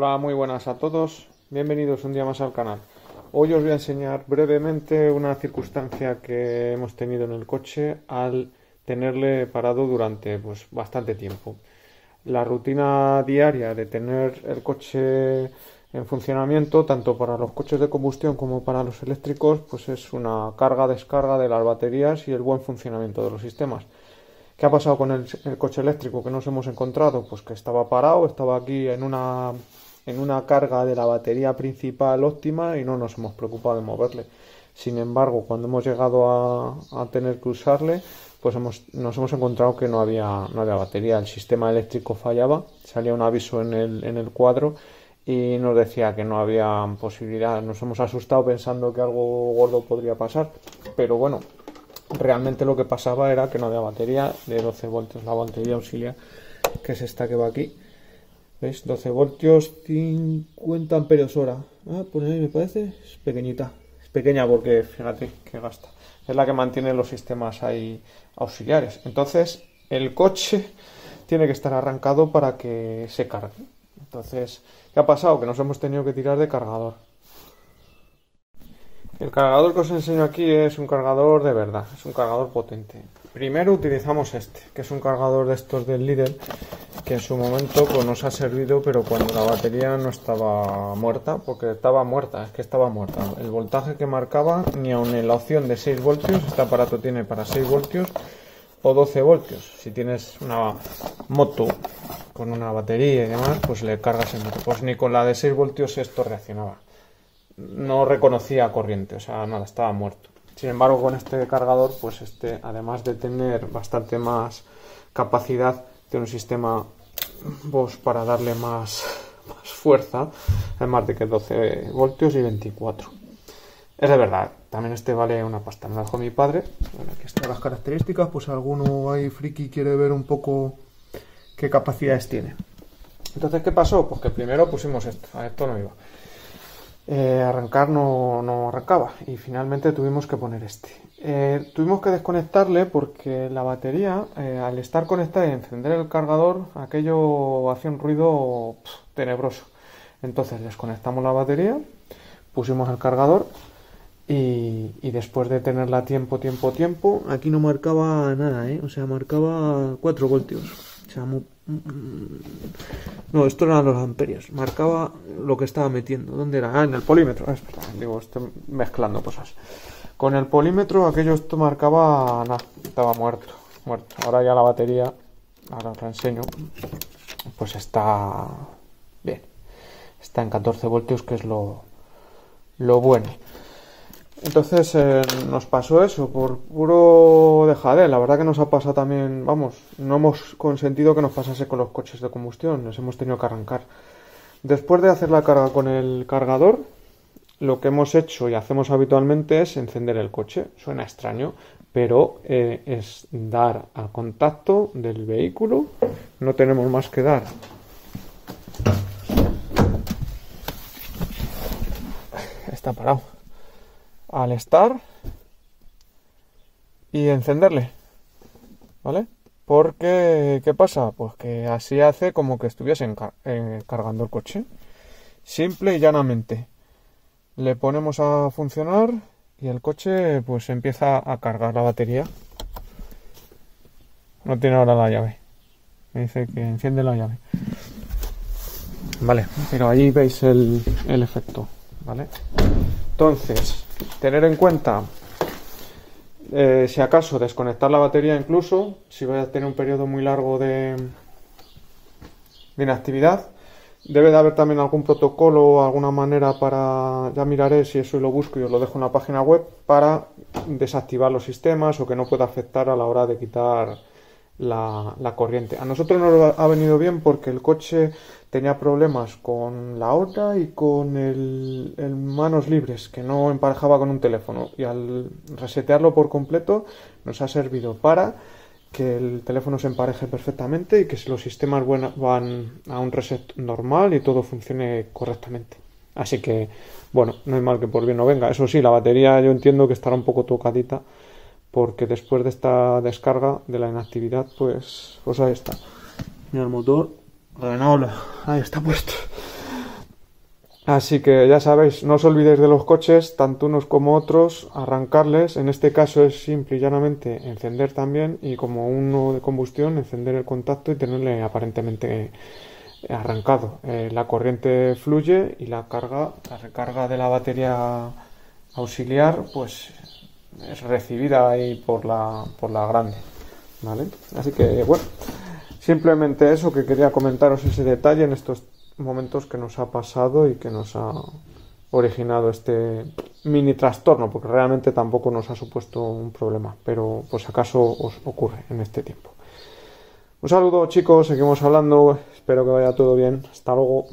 Hola, muy buenas a todos. Bienvenidos un día más al canal. Hoy os voy a enseñar brevemente una circunstancia que hemos tenido en el coche al tenerle parado durante pues, bastante tiempo. La rutina diaria de tener el coche en funcionamiento, tanto para los coches de combustión como para los eléctricos, pues es una carga-descarga de las baterías y el buen funcionamiento de los sistemas. ¿Qué ha pasado con el, coche eléctrico que nos hemos encontrado? Pues que estaba parado, estaba aquí en una, en una carga de la batería principal óptima y no nos hemos preocupado de moverle. Sin embargo, cuando hemos llegado a, tener que usarle, pues hemos, nos hemos encontrado que no había, no había batería, el sistema eléctrico fallaba, salía un aviso en el, en el cuadro y nos decía que no había posibilidad. Nos hemos asustado pensando que algo gordo podría pasar, pero bueno, realmente lo que pasaba era que no había batería de 12 voltios, la batería auxiliar, que es esta que va aquí. ¿Veis? 12 voltios, 50 amperios hora. Ah, pues ahí me parece, es pequeñita. Es pequeña porque fíjate que gasta. Es la que mantiene los sistemas ahí auxiliares. Entonces, el coche tiene que estar arrancado para que se cargue. Entonces, ¿qué ha pasado? Que nos hemos tenido que tirar de cargador. El cargador que os enseño aquí es un cargador de verdad, es un cargador potente. Primero utilizamos este, que es un cargador de estos del Lidl, que en su momento pues, nos ha servido, pero cuando la batería no estaba muerta, porque estaba muerta, es que estaba muerta. El voltaje que marcaba, ni aun en la opción de 6 voltios, este aparato tiene para 6 voltios o 12 voltios. Si tienes una moto con una batería y demás, pues le cargas el moto. Pues ni con la de 6 voltios esto reaccionaba no reconocía corriente, o sea, nada, estaba muerto. Sin embargo, con este cargador, pues este, además de tener bastante más capacidad, tiene un sistema pues, para darle más, más fuerza, además de que 12 voltios y 24. Es de verdad, también este vale una pasta. Me lo dejó mi padre. Bueno, aquí están las características, pues alguno ahí friki quiere ver un poco qué capacidades tiene. Entonces, ¿qué pasó? Pues que primero pusimos esto, a esto no iba. Eh, arrancar no, arrancaba y finalmente tuvimos que poner este. Eh, tuvimos que desconectarle porque la batería, eh, al estar conectada y encender el cargador, aquello hacía un ruido tenebroso. Entonces desconectamos la batería, pusimos el cargador y, después de tenerla tiempo, tiempo, tiempo, aquí no marcaba nada, o sea, marcaba 4 voltios. No, esto eran los amperios. Marcaba lo que estaba metiendo. ¿Dónde era? Ah, en el polímetro. Ah, digo, estoy mezclando cosas. Con el polímetro aquello esto marcaba nada, estaba muerto, muerto. Ahora ya la batería, ahora os la enseño, pues está bien. Está en 14 voltios, que es lo, lo bueno. Entonces eh, nos pasó eso, por puro La verdad que nos ha pasado también, vamos, no hemos consentido que nos pasase con los coches de combustión, nos hemos tenido que arrancar. Después de hacer la carga con el cargador, lo que hemos hecho y hacemos habitualmente es encender el coche. Suena extraño, pero eh, es dar al contacto del vehículo. No tenemos más que dar. Está parado al estar y encenderle. ¿Vale? Porque, ¿qué pasa? Pues que así hace como que estuviese cargando el coche. Simple y llanamente. Le ponemos a funcionar y el coche pues empieza a cargar la batería. No tiene ahora la llave. Me dice que enciende la llave. Vale, pero ahí veis el, el efecto. ¿Vale? Entonces, tener en cuenta eh, si acaso desconectar la batería incluso, si voy a tener un periodo muy largo de, de inactividad. Debe de haber también algún protocolo o alguna manera para, ya miraré si eso lo busco y os lo dejo en la página web, para desactivar los sistemas o que no pueda afectar a la hora de quitar la, corriente. A nosotros nos ha venido bien porque el coche tenía problemas con la hora y con el, manos libres, que no emparejaba con un teléfono. Y al resetearlo por completo nos ha servido para que el teléfono se empareje perfectamente y que los sistemas van a un reset normal y todo funcione correctamente. Así que, bueno, no hay mal que por bien no venga. Eso sí, la batería yo entiendo que estará un poco tocadita porque después de esta descarga de la inactividad, pues, pues ahí está. Mira el motor, ahí está puesto. Así que ya sabéis, no os olvidéis de los coches, tanto unos como otros, arrancarles. En este caso es simple y llanamente encender también y como uno de combustión, encender el contacto y tenerle aparentemente arrancado. Eh, la corriente fluye y la carga, la recarga de la batería auxiliar, pues es recibida ahí por la, por la grande. ¿Vale? Así que bueno, simplemente eso que quería comentaros ese detalle en estos momentos que nos ha pasado y que nos ha originado este mini trastorno, porque realmente tampoco nos ha supuesto un problema, pero pues acaso os ocurre en este tiempo. Un saludo chicos, seguimos hablando, espero que vaya todo bien, hasta luego.